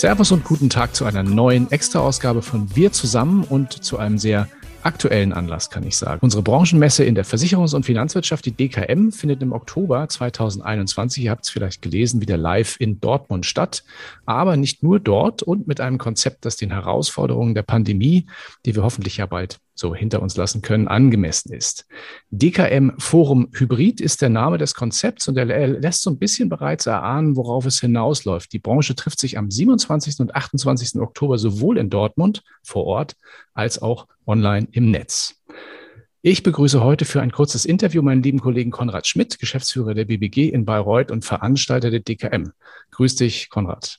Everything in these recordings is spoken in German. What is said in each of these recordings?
Servus und guten Tag zu einer neuen Extra-Ausgabe von Wir zusammen und zu einem sehr aktuellen Anlass, kann ich sagen. Unsere Branchenmesse in der Versicherungs- und Finanzwirtschaft, die DKM, findet im Oktober 2021, ihr habt es vielleicht gelesen, wieder live in Dortmund statt. Aber nicht nur dort und mit einem Konzept, das den Herausforderungen der Pandemie, die wir hoffentlich ja bald so hinter uns lassen können, angemessen ist. DKM Forum Hybrid ist der Name des Konzepts und er lässt so ein bisschen bereits erahnen, worauf es hinausläuft. Die Branche trifft sich am 27. und 28. Oktober sowohl in Dortmund vor Ort als auch online im Netz. Ich begrüße heute für ein kurzes Interview meinen lieben Kollegen Konrad Schmidt, Geschäftsführer der BBG in Bayreuth und Veranstalter der DKM. Grüß dich, Konrad.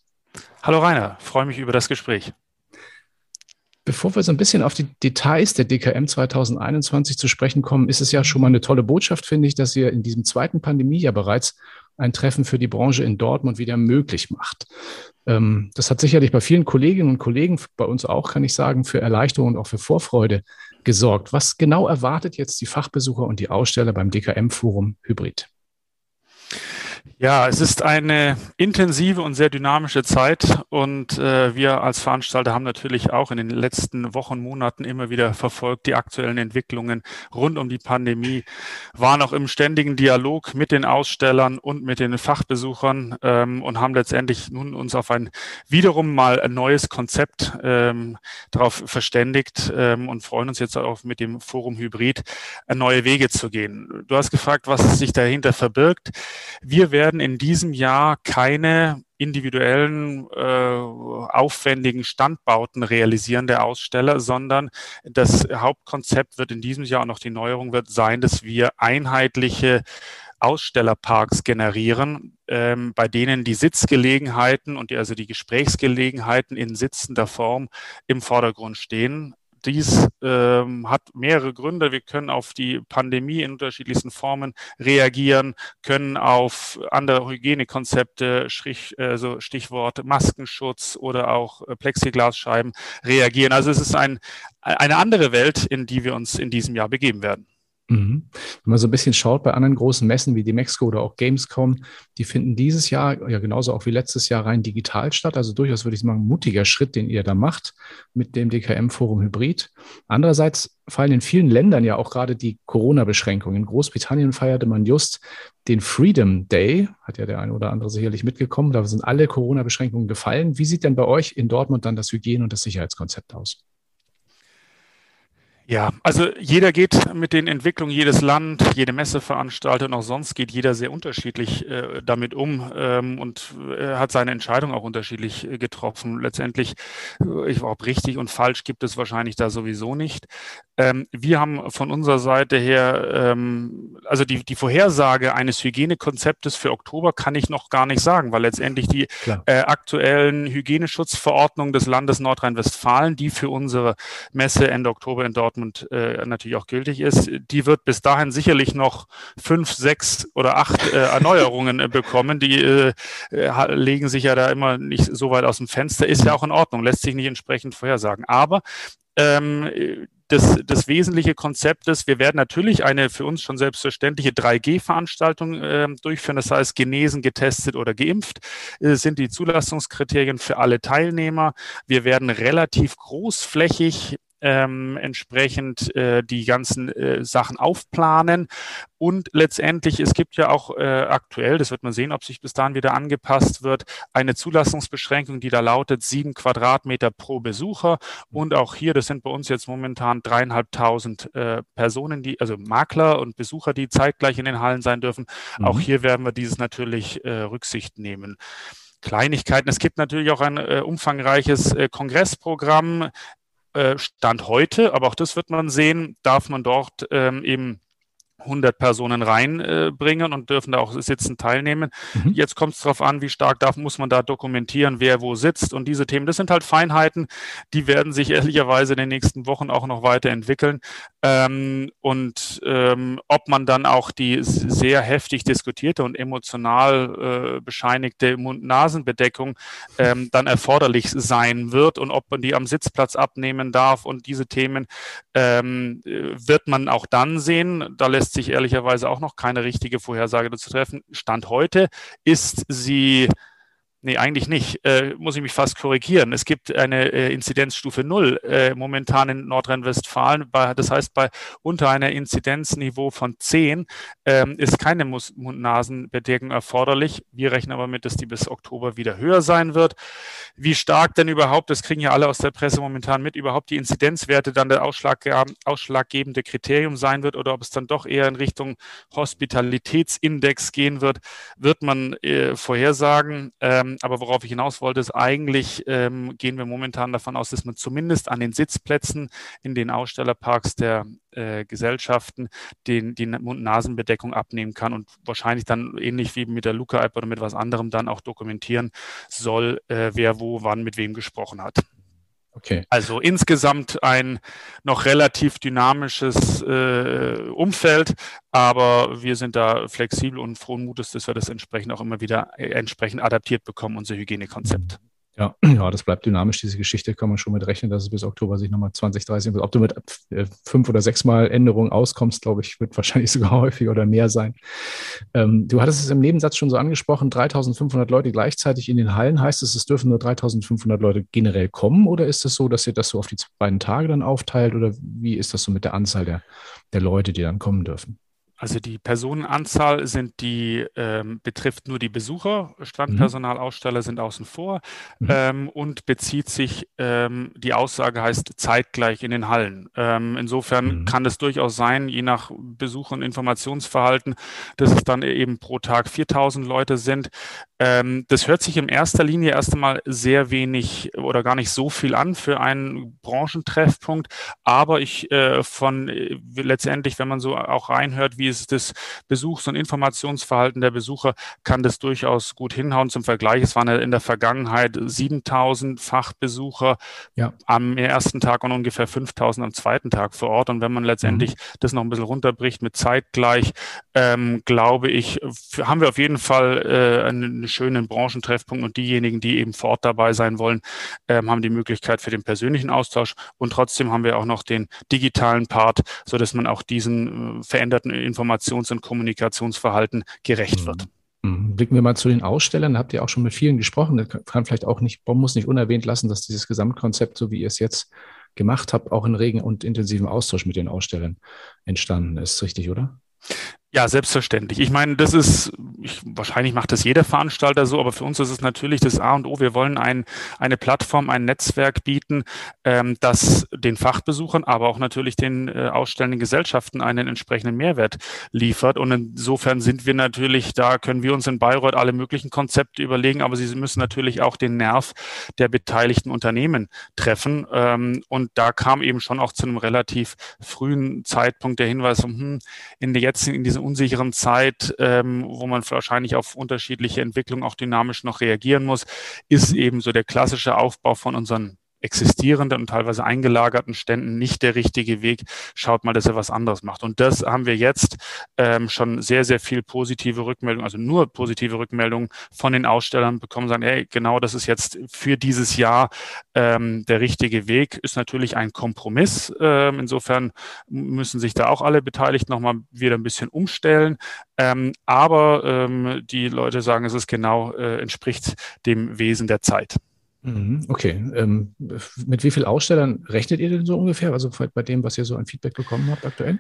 Hallo Rainer, freue mich über das Gespräch. Bevor wir so ein bisschen auf die Details der DKM 2021 zu sprechen kommen, ist es ja schon mal eine tolle Botschaft, finde ich, dass ihr in diesem zweiten Pandemiejahr bereits ein Treffen für die Branche in Dortmund wieder möglich macht. Ähm, das hat sicherlich bei vielen Kolleginnen und Kollegen, bei uns auch, kann ich sagen, für Erleichterung und auch für Vorfreude gesorgt. Was genau erwartet jetzt die Fachbesucher und die Aussteller beim DKM-Forum Hybrid? Ja, es ist eine intensive und sehr dynamische Zeit und äh, wir als Veranstalter haben natürlich auch in den letzten Wochen, Monaten immer wieder verfolgt die aktuellen Entwicklungen rund um die Pandemie, waren auch im ständigen Dialog mit den Ausstellern und mit den Fachbesuchern ähm, und haben letztendlich nun uns auf ein wiederum mal ein neues Konzept ähm, darauf verständigt ähm, und freuen uns jetzt auch mit dem Forum Hybrid neue Wege zu gehen. Du hast gefragt, was sich dahinter verbirgt. Wir werden in diesem Jahr keine individuellen, äh, aufwendigen Standbauten realisieren der Aussteller, sondern das Hauptkonzept wird in diesem Jahr und noch die Neuerung wird sein, dass wir einheitliche Ausstellerparks generieren, ähm, bei denen die Sitzgelegenheiten und die, also die Gesprächsgelegenheiten in sitzender Form im Vordergrund stehen. Dies ähm, hat mehrere Gründe. Wir können auf die Pandemie in unterschiedlichsten Formen reagieren, können auf andere Hygienekonzepte, also Stichwort Maskenschutz oder auch äh, Plexiglasscheiben reagieren. Also es ist ein, eine andere Welt, in die wir uns in diesem Jahr begeben werden. Mhm. Wenn man so ein bisschen schaut bei anderen großen Messen wie die Mexico oder auch Gamescom, die finden dieses Jahr ja genauso auch wie letztes Jahr rein digital statt. Also durchaus würde ich sagen, ein mutiger Schritt, den ihr da macht mit dem DKM-Forum Hybrid. Andererseits fallen in vielen Ländern ja auch gerade die Corona-Beschränkungen. In Großbritannien feierte man just den Freedom Day, hat ja der eine oder andere sicherlich mitgekommen. Da sind alle Corona-Beschränkungen gefallen. Wie sieht denn bei euch in Dortmund dann das Hygiene- und das Sicherheitskonzept aus? Ja, also jeder geht mit den Entwicklungen, jedes Land, jede Messeveranstalter und auch sonst geht jeder sehr unterschiedlich äh, damit um ähm, und äh, hat seine Entscheidung auch unterschiedlich äh, getroffen. Letztendlich, äh, ich ob richtig und falsch gibt es wahrscheinlich da sowieso nicht. Ähm, wir haben von unserer Seite her, ähm, also die, die Vorhersage eines Hygienekonzeptes für Oktober kann ich noch gar nicht sagen, weil letztendlich die äh, aktuellen Hygieneschutzverordnungen des Landes Nordrhein-Westfalen, die für unsere Messe Ende Oktober in Dortmund und äh, natürlich auch gültig ist, die wird bis dahin sicherlich noch fünf, sechs oder acht äh, Erneuerungen äh, bekommen. Die äh legen sich ja da immer nicht so weit aus dem Fenster. Ist ja auch in Ordnung, lässt sich nicht entsprechend vorhersagen. Aber ähm, das, das wesentliche Konzept ist, wir werden natürlich eine für uns schon selbstverständliche 3G-Veranstaltung äh, durchführen. Das heißt, genesen, getestet oder geimpft äh, sind die Zulassungskriterien für alle Teilnehmer. Wir werden relativ großflächig ähm, entsprechend äh, die ganzen äh, Sachen aufplanen. Und letztendlich, es gibt ja auch äh, aktuell, das wird man sehen, ob sich bis dahin wieder angepasst wird, eine Zulassungsbeschränkung, die da lautet sieben Quadratmeter pro Besucher. Und auch hier, das sind bei uns jetzt momentan dreieinhalbtausend äh, Personen, die, also Makler und Besucher, die zeitgleich in den Hallen sein dürfen. Mhm. Auch hier werden wir dieses natürlich äh, Rücksicht nehmen. Kleinigkeiten. Es gibt natürlich auch ein äh, umfangreiches äh, Kongressprogramm. Äh, Stand heute, aber auch das wird man sehen, darf man dort ähm, eben 100 Personen reinbringen äh, und dürfen da auch sitzen teilnehmen. Mhm. Jetzt kommt es darauf an, wie stark darf, muss man da dokumentieren, wer wo sitzt und diese Themen. Das sind halt Feinheiten, die werden sich ehrlicherweise in den nächsten Wochen auch noch weiterentwickeln. Ähm, und ähm, ob man dann auch die sehr heftig diskutierte und emotional äh, bescheinigte Mund-Nasen-Bedeckung ähm, dann erforderlich sein wird und ob man die am Sitzplatz abnehmen darf und diese Themen ähm, wird man auch dann sehen. Da lässt lässt sich ehrlicherweise auch noch keine richtige Vorhersage dazu treffen. Stand heute ist sie Nee, eigentlich nicht. Äh, muss ich mich fast korrigieren. Es gibt eine äh, Inzidenzstufe Null äh, momentan in Nordrhein-Westfalen. Das heißt, bei unter einer Inzidenzniveau von 10 ähm, ist keine Mund-Nasen-Bedeckung erforderlich. Wir rechnen aber mit, dass die bis Oktober wieder höher sein wird. Wie stark denn überhaupt, das kriegen ja alle aus der Presse momentan mit, überhaupt die Inzidenzwerte dann Ausschlag, ausschlaggebende Kriterium sein wird oder ob es dann doch eher in Richtung Hospitalitätsindex gehen wird, wird man äh, vorhersagen. Ähm, ähm, aber worauf ich hinaus wollte, ist eigentlich ähm, gehen wir momentan davon aus, dass man zumindest an den Sitzplätzen in den Ausstellerparks der äh, Gesellschaften den, die Mund-Nasen-Bedeckung abnehmen kann und wahrscheinlich dann ähnlich wie mit der Luca-App oder mit was anderem dann auch dokumentieren soll, äh, wer wo wann mit wem gesprochen hat. Okay. Also insgesamt ein noch relativ dynamisches äh, Umfeld, aber wir sind da flexibel und frohen Mutes, dass wir das entsprechend auch immer wieder äh, entsprechend adaptiert bekommen, unser Hygienekonzept. Ja, ja, das bleibt dynamisch, diese Geschichte. Kann man schon mit rechnen, dass es bis Oktober sich nochmal 20, 30, ob du mit äh, fünf oder sechs Mal Änderungen auskommst, glaube ich, wird wahrscheinlich sogar häufiger oder mehr sein. Ähm, du hattest es im Nebensatz schon so angesprochen, 3500 Leute gleichzeitig in den Hallen. Heißt es, es dürfen nur 3500 Leute generell kommen oder ist es so, dass ihr das so auf die beiden Tage dann aufteilt oder wie ist das so mit der Anzahl der, der Leute, die dann kommen dürfen? Also die Personenanzahl sind die, ähm, betrifft nur die Besucher, Standpersonal, Aussteller sind außen vor mhm. ähm, und bezieht sich, ähm, die Aussage heißt zeitgleich in den Hallen. Ähm, insofern mhm. kann es durchaus sein, je nach Besuch und Informationsverhalten, dass es dann eben pro Tag 4000 Leute sind. Ähm, das hört sich in erster Linie erst einmal sehr wenig oder gar nicht so viel an für einen Branchentreffpunkt, aber ich äh, von äh, letztendlich, wenn man so auch reinhört, wie ist das Besuchs- und Informationsverhalten der Besucher, kann das durchaus gut hinhauen. Zum Vergleich, es waren in der Vergangenheit 7000 Fachbesucher ja. am ersten Tag und ungefähr 5000 am zweiten Tag vor Ort. Und wenn man letztendlich mhm. das noch ein bisschen runterbricht mit zeitgleich, ähm, glaube ich, haben wir auf jeden Fall äh, einen schönen Branchentreffpunkt und diejenigen, die eben vor Ort dabei sein wollen, ähm, haben die Möglichkeit für den persönlichen Austausch und trotzdem haben wir auch noch den digitalen Part, so dass man auch diesen äh, veränderten Informations- und Kommunikationsverhalten gerecht wird. Mhm. Mhm. Blicken wir mal zu den Ausstellern. Da habt ihr auch schon mit vielen gesprochen. Das kann vielleicht auch nicht, man muss nicht unerwähnt lassen, dass dieses Gesamtkonzept, so wie ihr es jetzt gemacht habt, auch in regen und intensiven Austausch mit den Ausstellern entstanden ist. Richtig, oder? Ja, selbstverständlich. Ich meine, das ist, ich, wahrscheinlich macht das jeder Veranstalter so, aber für uns ist es natürlich das A und O. Wir wollen ein, eine Plattform, ein Netzwerk bieten, ähm, das den Fachbesuchern, aber auch natürlich den äh, ausstellenden Gesellschaften einen entsprechenden Mehrwert liefert. Und insofern sind wir natürlich, da können wir uns in Bayreuth alle möglichen Konzepte überlegen, aber sie müssen natürlich auch den Nerv der beteiligten Unternehmen treffen. Ähm, und da kam eben schon auch zu einem relativ frühen Zeitpunkt der Hinweis, hm, in der jetzigen, in dieser unsicheren Zeit, ähm, wo man wahrscheinlich auf unterschiedliche Entwicklungen auch dynamisch noch reagieren muss, ist eben so der klassische Aufbau von unseren existierenden und teilweise eingelagerten Ständen nicht der richtige Weg. Schaut mal, dass er was anderes macht. Und das haben wir jetzt ähm, schon sehr, sehr viel positive Rückmeldungen, also nur positive Rückmeldungen von den Ausstellern bekommen, sagen, hey, genau das ist jetzt für dieses Jahr ähm, der richtige Weg. Ist natürlich ein Kompromiss. Ähm, insofern müssen sich da auch alle Beteiligten nochmal wieder ein bisschen umstellen. Ähm, aber ähm, die Leute sagen, es ist genau, äh, entspricht dem Wesen der Zeit. Mhm, okay. Ähm, mit wie vielen Ausstellern rechnet ihr denn so ungefähr? Also bei dem, was ihr so ein Feedback bekommen habt aktuell?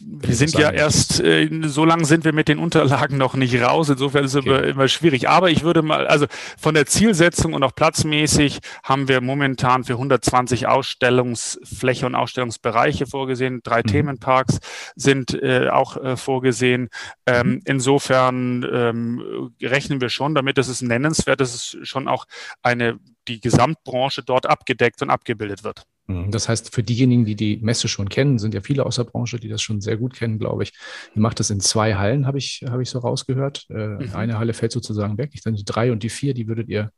Wir sind ja erst, äh, so lange sind wir mit den Unterlagen noch nicht raus. Insofern ist es okay. immer, immer, schwierig. Aber ich würde mal, also von der Zielsetzung und auch platzmäßig haben wir momentan für 120 Ausstellungsfläche und Ausstellungsbereiche vorgesehen. Drei mhm. Themenparks sind äh, auch äh, vorgesehen. Ähm, mhm. Insofern ähm, rechnen wir schon damit, dass es nennenswert, dass es schon auch eine, die Gesamtbranche dort abgedeckt und abgebildet wird. Mhm. Das heißt, für diejenigen, die die Messe schon kennen, sind ja viele aus der Branche, die das schon sehr gut kennen, glaube ich. Ihr macht das in zwei Hallen, habe ich, habe ich so rausgehört. Äh, mhm. Eine Halle fällt sozusagen weg. Ich dann die drei und die vier, die würdet ihr,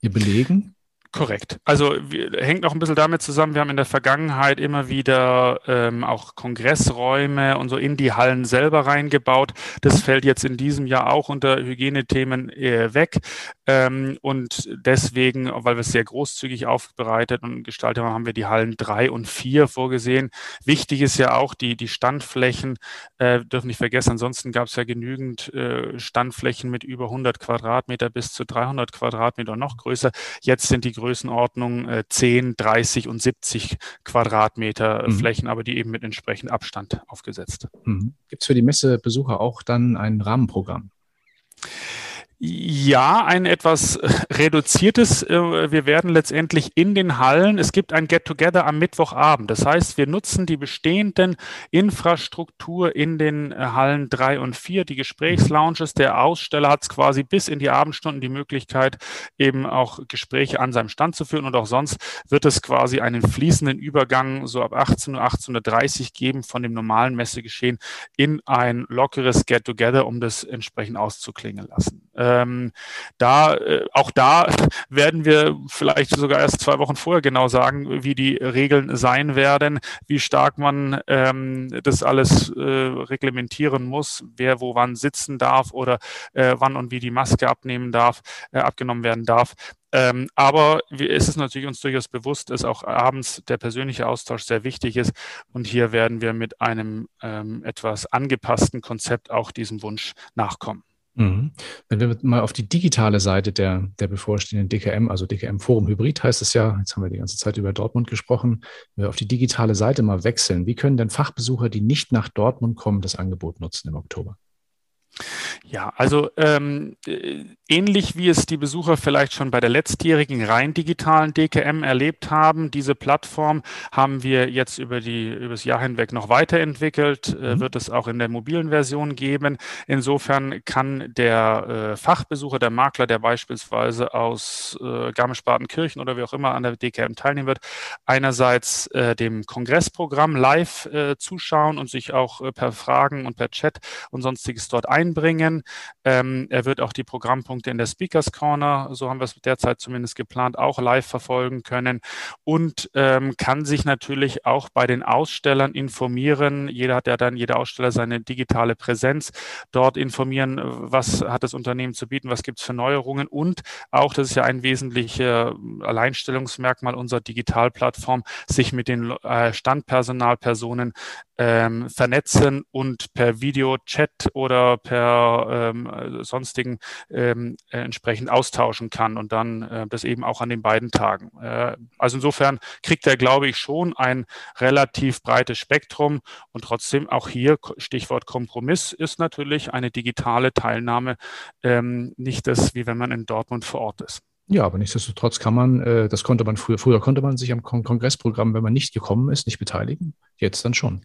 ihr belegen. Korrekt. Also hängt noch ein bisschen damit zusammen, wir haben in der Vergangenheit immer wieder ähm, auch Kongressräume und so in die Hallen selber reingebaut. Das fällt jetzt in diesem Jahr auch unter Hygienethemen äh, weg. Ähm, und deswegen, weil wir es sehr großzügig aufbereitet und gestaltet haben, haben wir die Hallen drei und vier vorgesehen. Wichtig ist ja auch, die, die Standflächen äh, dürfen nicht vergessen. Ansonsten gab es ja genügend äh, Standflächen mit über 100 Quadratmeter bis zu 300 Quadratmeter und noch größer. Jetzt sind die Größenordnung äh, 10, 30 und 70 Quadratmeter mhm. Flächen, aber die eben mit entsprechendem Abstand aufgesetzt. Mhm. Gibt es für die Messebesucher auch dann ein Rahmenprogramm? Ja, ein etwas äh, reduziertes. Äh, wir werden letztendlich in den Hallen, es gibt ein Get-Together am Mittwochabend. Das heißt, wir nutzen die bestehenden Infrastruktur in den äh, Hallen drei und vier, die Gesprächslounges. Der Aussteller hat quasi bis in die Abendstunden die Möglichkeit, eben auch Gespräche an seinem Stand zu führen. Und auch sonst wird es quasi einen fließenden Übergang so ab 18 Uhr, 18.30 Uhr geben von dem normalen Messegeschehen in ein lockeres Get-Together, um das entsprechend auszuklingen lassen. Ähm, da, äh, auch da werden wir vielleicht sogar erst zwei Wochen vorher genau sagen, wie die Regeln sein werden, wie stark man ähm, das alles äh, reglementieren muss, wer wo wann sitzen darf oder äh, wann und wie die Maske abnehmen darf, äh, abgenommen werden darf. Ähm, aber es ist natürlich uns durchaus bewusst, dass auch abends der persönliche Austausch sehr wichtig ist. Und hier werden wir mit einem ähm, etwas angepassten Konzept auch diesem Wunsch nachkommen. Mhm. Wenn wir mal auf die digitale Seite der, der bevorstehenden DKM, also DKM Forum Hybrid heißt es ja, jetzt haben wir die ganze Zeit über Dortmund gesprochen, wenn wir auf die digitale Seite mal wechseln, wie können denn Fachbesucher, die nicht nach Dortmund kommen, das Angebot nutzen im Oktober? Ja, also ähm, äh, ähnlich wie es die Besucher vielleicht schon bei der letztjährigen rein digitalen DKM erlebt haben, diese Plattform haben wir jetzt über, die, über das Jahr hinweg noch weiterentwickelt, äh, mhm. wird es auch in der mobilen Version geben. Insofern kann der äh, Fachbesucher, der Makler, der beispielsweise aus äh, Garmisch-Partenkirchen oder wie auch immer an der DKM teilnehmen wird, einerseits äh, dem Kongressprogramm live äh, zuschauen und sich auch per Fragen und per Chat und sonstiges dort ein einbringen. Ähm, er wird auch die Programmpunkte in der Speakers Corner, so haben wir es derzeit zumindest geplant, auch live verfolgen können und ähm, kann sich natürlich auch bei den Ausstellern informieren. Jeder hat ja dann, jeder Aussteller seine digitale Präsenz, dort informieren, was hat das Unternehmen zu bieten, was gibt es für Neuerungen und auch, das ist ja ein wesentlicher Alleinstellungsmerkmal unserer Digitalplattform, sich mit den äh, Standpersonalpersonen ähm, vernetzen und per Videochat oder per ähm, sonstigen ähm, äh, entsprechend austauschen kann und dann äh, das eben auch an den beiden Tagen. Äh, also insofern kriegt er, glaube ich, schon ein relativ breites Spektrum und trotzdem auch hier Stichwort Kompromiss ist natürlich eine digitale Teilnahme ähm, nicht das, wie wenn man in Dortmund vor Ort ist. Ja, aber nichtsdestotrotz kann man, äh, das konnte man früher, früher konnte man sich am Kongressprogramm, wenn man nicht gekommen ist, nicht beteiligen. Jetzt dann schon.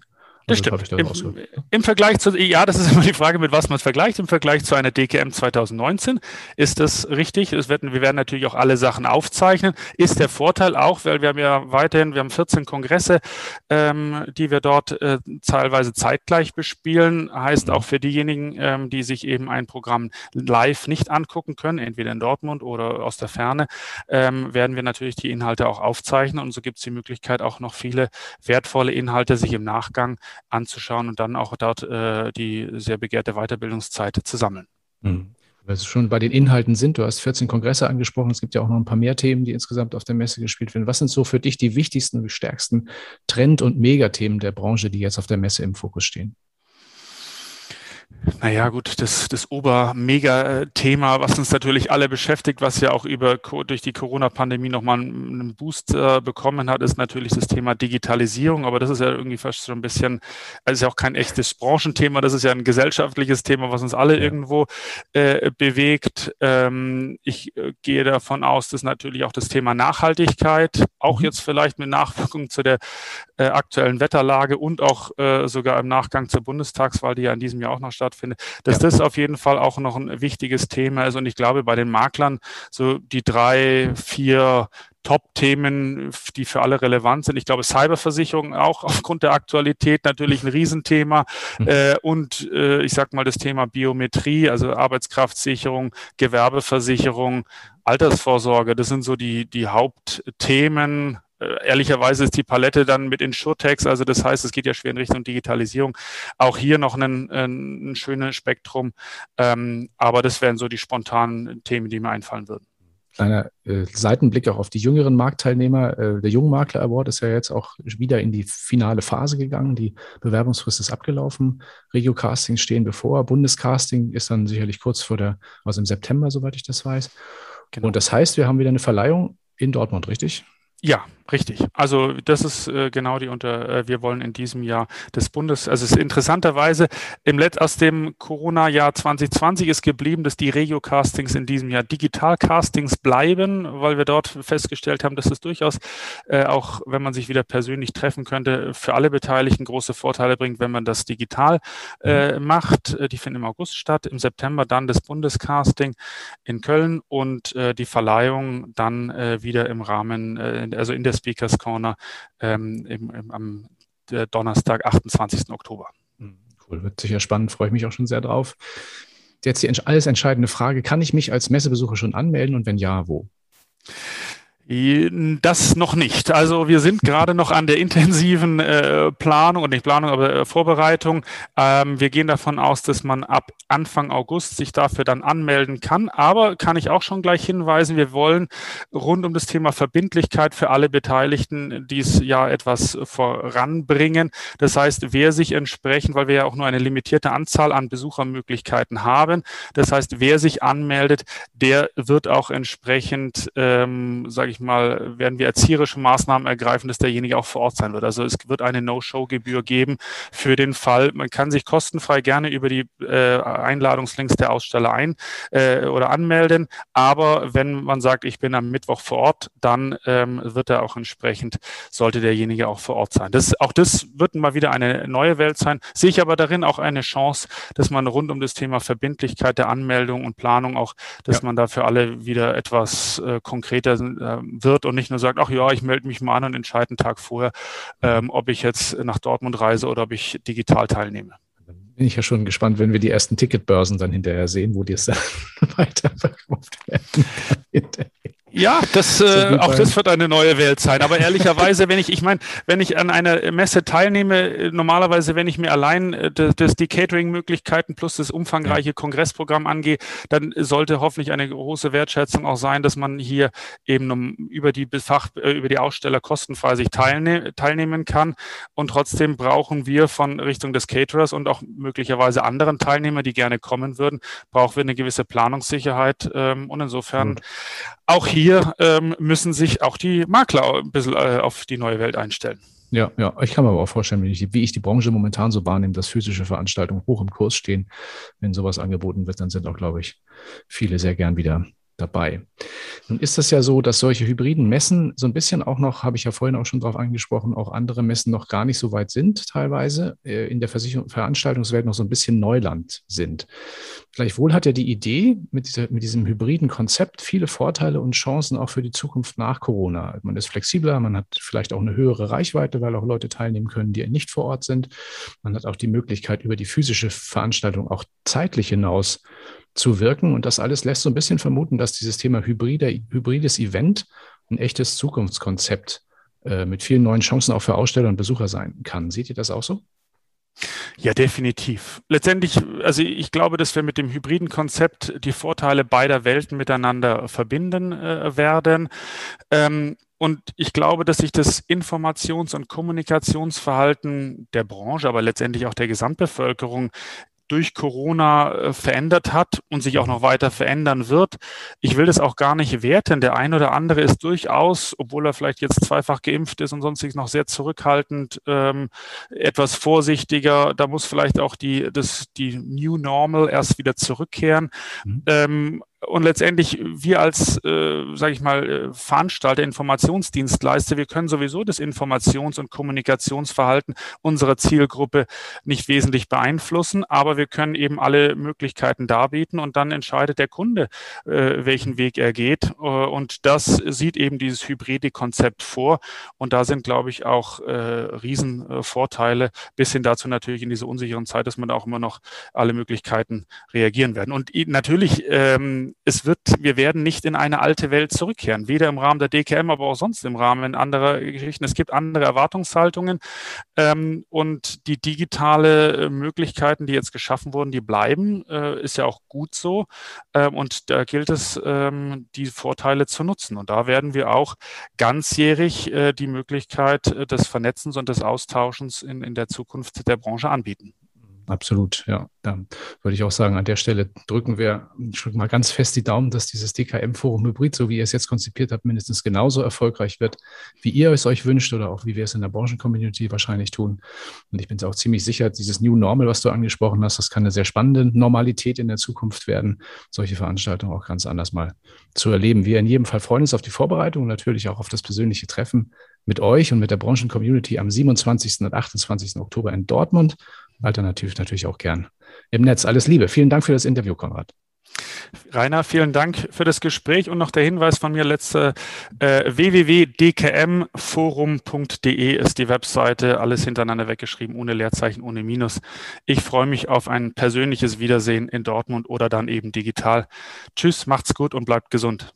Das also stimmt. Im, Im, Vergleich zu, ja, das ist immer die Frage, mit was man es vergleicht. Im Vergleich zu einer DKM 2019 ist das richtig. Es wird, wir werden natürlich auch alle Sachen aufzeichnen. Ist der Vorteil auch, weil wir haben ja weiterhin, wir haben 14 Kongresse, ähm, die wir dort äh, teilweise zeitgleich bespielen. Heißt auch für diejenigen, ähm, die sich eben ein Programm live nicht angucken können, entweder in Dortmund oder aus der Ferne, ähm, werden wir natürlich die Inhalte auch aufzeichnen. Und so gibt es die Möglichkeit, auch noch viele wertvolle Inhalte sich im Nachgang anzuschauen und dann auch dort äh, die sehr begehrte Weiterbildungszeit zu sammeln. Mhm. Weil Sie schon bei den Inhalten sind, du hast 14 Kongresse angesprochen, es gibt ja auch noch ein paar mehr Themen, die insgesamt auf der Messe gespielt werden. Was sind so für dich die wichtigsten, die stärksten Trend- und Megathemen der Branche, die jetzt auf der Messe im Fokus stehen? Naja, gut, das, das Ober-Mega-Thema, was uns natürlich alle beschäftigt, was ja auch über, durch die Corona-Pandemie nochmal einen Boost äh, bekommen hat, ist natürlich das Thema Digitalisierung. Aber das ist ja irgendwie fast so ein bisschen, also ist ja auch kein echtes Branchenthema, das ist ja ein gesellschaftliches Thema, was uns alle irgendwo äh, bewegt. Ähm, ich äh, gehe davon aus, dass natürlich auch das Thema Nachhaltigkeit, auch mhm. jetzt vielleicht mit Nachwirkung zu der äh, aktuellen Wetterlage und auch äh, sogar im Nachgang zur Bundestagswahl, die ja in diesem Jahr auch noch stattfindet, dass ja. das auf jeden Fall auch noch ein wichtiges Thema ist. Und ich glaube, bei den Maklern so die drei, vier Top-Themen, die für alle relevant sind. Ich glaube, Cyberversicherung auch aufgrund der Aktualität natürlich ein Riesenthema. Mhm. Äh, und äh, ich sag mal das Thema Biometrie, also Arbeitskraftsicherung, Gewerbeversicherung, Altersvorsorge. Das sind so die, die Hauptthemen. Äh, ehrlicherweise ist die Palette dann mit Insurtex, also das heißt, es geht ja schwer in Richtung Digitalisierung, auch hier noch ein, ein, ein schönes Spektrum. Ähm, aber das wären so die spontanen Themen, die mir einfallen würden kleiner äh, Seitenblick auch auf die jüngeren Marktteilnehmer. Äh, der Jungmakler Award ist ja jetzt auch wieder in die finale Phase gegangen. Die Bewerbungsfrist ist abgelaufen. Regio-Castings stehen bevor. Bundescasting ist dann sicherlich kurz vor der, also im September, soweit ich das weiß. Genau. Und das heißt, wir haben wieder eine Verleihung in Dortmund, richtig? Ja, richtig. Also das ist äh, genau die unter, äh, wir wollen in diesem Jahr des Bundes, also es ist interessanterweise im Let aus dem Corona-Jahr 2020 ist geblieben, dass die Regio-Castings in diesem Jahr Digital-Castings bleiben, weil wir dort festgestellt haben, dass es durchaus, äh, auch wenn man sich wieder persönlich treffen könnte, für alle Beteiligten große Vorteile bringt, wenn man das digital äh, mhm. macht. Äh, die finden im August statt, im September dann das Bundescasting in Köln und äh, die Verleihung dann wieder im Rahmen also in der Speakers Corner ähm, im, im, am Donnerstag, 28. Oktober. Hm, cool, wird sicher spannend, freue ich mich auch schon sehr drauf. Jetzt die alles entscheidende Frage, kann ich mich als Messebesucher schon anmelden und wenn ja, wo? Das noch nicht. Also wir sind gerade noch an der intensiven äh, Planung und nicht Planung, aber äh, Vorbereitung. Ähm, wir gehen davon aus, dass man ab Anfang August sich dafür dann anmelden kann. Aber kann ich auch schon gleich hinweisen, wir wollen rund um das Thema Verbindlichkeit für alle Beteiligten dies Jahr etwas voranbringen. Das heißt, wer sich entsprechend, weil wir ja auch nur eine limitierte Anzahl an Besuchermöglichkeiten haben, das heißt, wer sich anmeldet, der wird auch entsprechend, ähm, sage ich ich mal, werden wir erzieherische Maßnahmen ergreifen, dass derjenige auch vor Ort sein wird. Also es wird eine No-Show-Gebühr geben für den Fall. Man kann sich kostenfrei gerne über die äh, Einladungslinks der Aussteller ein äh, oder anmelden. Aber wenn man sagt, ich bin am Mittwoch vor Ort, dann ähm, wird er auch entsprechend, sollte derjenige auch vor Ort sein. Das, auch das wird mal wieder eine neue Welt sein. Sehe ich aber darin auch eine Chance, dass man rund um das Thema Verbindlichkeit der Anmeldung und Planung auch, dass ja. man da für alle wieder etwas äh, konkreter äh, wird und nicht nur sagt, ach ja, ich melde mich mal an und entscheide einen Tag vorher, ähm, ob ich jetzt nach Dortmund reise oder ob ich digital teilnehme. Bin ich ja schon gespannt, wenn wir die ersten Ticketbörsen dann hinterher sehen, wo die es dann weiterverkauft werden. Ja, das, äh, auch das wird eine neue Welt sein. Aber ehrlicherweise, wenn ich, ich meine, wenn ich an einer Messe teilnehme, normalerweise, wenn ich mir allein äh, das, das die Catering-Möglichkeiten plus das umfangreiche Kongressprogramm angehe, dann sollte hoffentlich eine große Wertschätzung auch sein, dass man hier eben über die Fach, äh, über die Aussteller kostenfrei sich teilne teilnehmen kann. Und trotzdem brauchen wir von Richtung des Caterers und auch möglicherweise anderen Teilnehmer, die gerne kommen würden, brauchen wir eine gewisse Planungssicherheit. Ähm, und insofern auch hier ähm, müssen sich auch die Makler ein bisschen äh, auf die neue Welt einstellen. Ja, ja, ich kann mir aber auch vorstellen, wie ich, wie ich die Branche momentan so wahrnehme, dass physische Veranstaltungen hoch im Kurs stehen. Wenn sowas angeboten wird, dann sind auch, glaube ich, viele sehr gern wieder dabei. Nun ist es ja so, dass solche hybriden Messen so ein bisschen auch noch, habe ich ja vorhin auch schon darauf angesprochen, auch andere Messen noch gar nicht so weit sind, teilweise äh, in der Versicherung, Veranstaltungswelt noch so ein bisschen Neuland sind. Gleichwohl hat ja die Idee mit, dieser, mit diesem hybriden Konzept viele Vorteile und Chancen auch für die Zukunft nach Corona. Man ist flexibler, man hat vielleicht auch eine höhere Reichweite, weil auch Leute teilnehmen können, die nicht vor Ort sind. Man hat auch die Möglichkeit, über die physische Veranstaltung auch zeitlich hinaus zu wirken. Und das alles lässt so ein bisschen vermuten, dass dieses Thema hybride, hybrides Event ein echtes Zukunftskonzept äh, mit vielen neuen Chancen auch für Aussteller und Besucher sein kann. Seht ihr das auch so? Ja, definitiv. Letztendlich, also ich glaube, dass wir mit dem hybriden Konzept die Vorteile beider Welten miteinander verbinden äh, werden. Ähm, und ich glaube, dass sich das Informations- und Kommunikationsverhalten der Branche, aber letztendlich auch der Gesamtbevölkerung durch Corona äh, verändert hat und sich auch noch weiter verändern wird. Ich will das auch gar nicht werten. Der ein oder andere ist durchaus, obwohl er vielleicht jetzt zweifach geimpft ist und sonstiges noch sehr zurückhaltend, ähm, etwas vorsichtiger. Da muss vielleicht auch die, das, die New Normal erst wieder zurückkehren. Mhm. Ähm, und letztendlich wir als, äh, sage ich mal, äh, Veranstalter, Informationsdienstleister, wir können sowieso das Informations- und Kommunikationsverhalten unserer Zielgruppe nicht wesentlich beeinflussen, aber wir können eben alle Möglichkeiten darbieten und dann entscheidet der Kunde, äh, welchen Weg er geht. Äh, und das sieht eben dieses hybride Konzept vor. Und da sind, glaube ich, auch äh, Riesenvorteile, bis hin dazu natürlich in dieser unsicheren Zeit, dass man auch immer noch alle Möglichkeiten reagieren werden. Und natürlich ähm, es wird, wir werden nicht in eine alte Welt zurückkehren, weder im Rahmen der DKM, aber auch sonst im Rahmen anderer Geschichten. Es gibt andere Erwartungshaltungen ähm, und die digitale äh, Möglichkeiten, die jetzt geschaffen wurden, die bleiben, äh, ist ja auch gut so. Ähm, und da gilt es, ähm, die Vorteile zu nutzen. Und da werden wir auch ganzjährig äh, die Möglichkeit äh, des Vernetzens und des Austauschens in, in der Zukunft der Branche anbieten. Absolut, ja. Da würde ich auch sagen, an der Stelle drücken wir schon mal ganz fest die Daumen, dass dieses DKM-Forum Hybrid, so wie ihr es jetzt konzipiert habt, mindestens genauso erfolgreich wird, wie ihr es euch wünscht oder auch wie wir es in der Branchencommunity wahrscheinlich tun. Und ich bin auch ziemlich sicher, dieses New Normal, was du angesprochen hast, das kann eine sehr spannende Normalität in der Zukunft werden, solche Veranstaltungen auch ganz anders mal zu erleben. Wir in jedem Fall freuen uns auf die Vorbereitung und natürlich auch auf das persönliche Treffen mit euch und mit der Branchencommunity am 27. und 28. Oktober in Dortmund alternativ natürlich auch gern im Netz. Alles Liebe. Vielen Dank für das Interview, Konrad. Rainer, vielen Dank für das Gespräch und noch der Hinweis von mir letzte äh, www.dkmforum.de ist die Webseite, alles hintereinander weggeschrieben, ohne Leerzeichen, ohne Minus. Ich freue mich auf ein persönliches Wiedersehen in Dortmund oder dann eben digital. Tschüss, macht's gut und bleibt gesund.